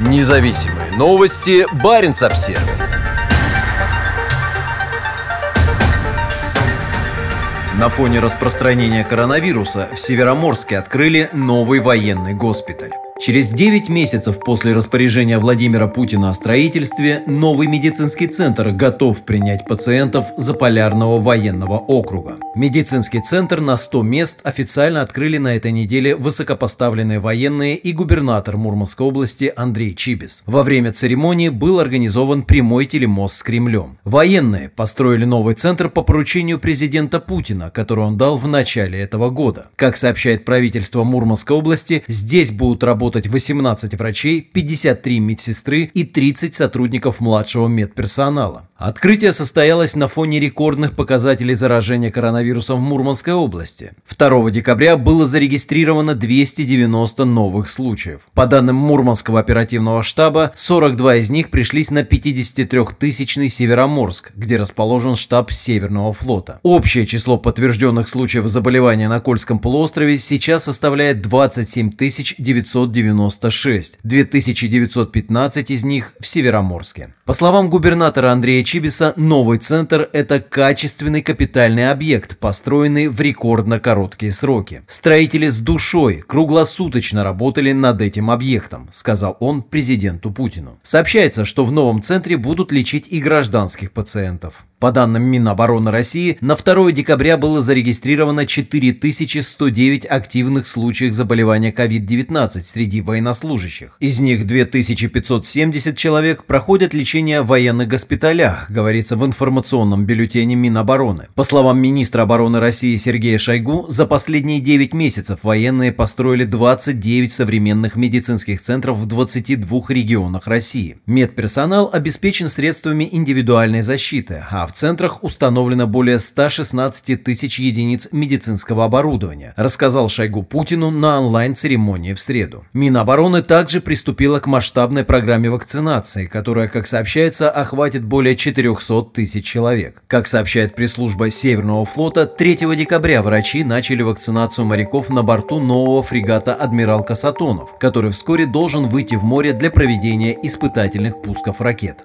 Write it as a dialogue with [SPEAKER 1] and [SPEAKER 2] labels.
[SPEAKER 1] Независимые новости. Барин обсерва На фоне распространения коронавируса в Североморске открыли новый военный госпиталь. Через 9 месяцев после распоряжения Владимира Путина о строительстве, новый медицинский центр готов принять пациентов Заполярного военного округа. Медицинский центр на 100 мест официально открыли на этой неделе высокопоставленные военные и губернатор Мурманской области Андрей Чибис. Во время церемонии был организован прямой телемост с Кремлем. Военные построили новый центр по поручению президента Путина, который он дал в начале этого года. Как сообщает правительство Мурманской области, здесь будут работать работать 18 врачей, 53 медсестры и 30 сотрудников младшего медперсонала. Открытие состоялось на фоне рекордных показателей заражения коронавирусом в Мурманской области. 2 декабря было зарегистрировано 290 новых случаев. По данным Мурманского оперативного штаба, 42 из них пришлись на 53-тысячный Североморск, где расположен штаб Северного флота. Общее число подтвержденных случаев заболевания на Кольском полуострове сейчас составляет 27 996, 2915 из них в Североморске. По словам губернатора Андрея Чибиса, новый центр – это качественный капитальный объект, построенный в рекордно короткие сроки. Строители с душой круглосуточно работали над этим объектом, сказал он президенту Путину. Сообщается, что в новом центре будут лечить и гражданских пациентов. По данным Минобороны России, на 2 декабря было зарегистрировано 4109 активных случаев заболевания COVID-19 среди военнослужащих. Из них 2570 человек проходят лечение в военных госпиталях, говорится в информационном бюллетене Минобороны. По словам министра обороны России Сергея Шойгу, за последние 9 месяцев военные построили 29 современных медицинских центров в 22 регионах России. Медперсонал обеспечен средствами индивидуальной защиты, а в центрах установлено более 116 тысяч единиц медицинского оборудования, рассказал Шойгу Путину на онлайн-церемонии в среду. Минобороны также приступила к масштабной программе вакцинации, которая, как сообщается, охватит более 400 тысяч человек. Как сообщает пресс-служба Северного флота, 3 декабря врачи начали вакцинацию моряков на борту нового фрегата «Адмирал Касатонов», который вскоре должен выйти в море для проведения испытательных пусков ракет.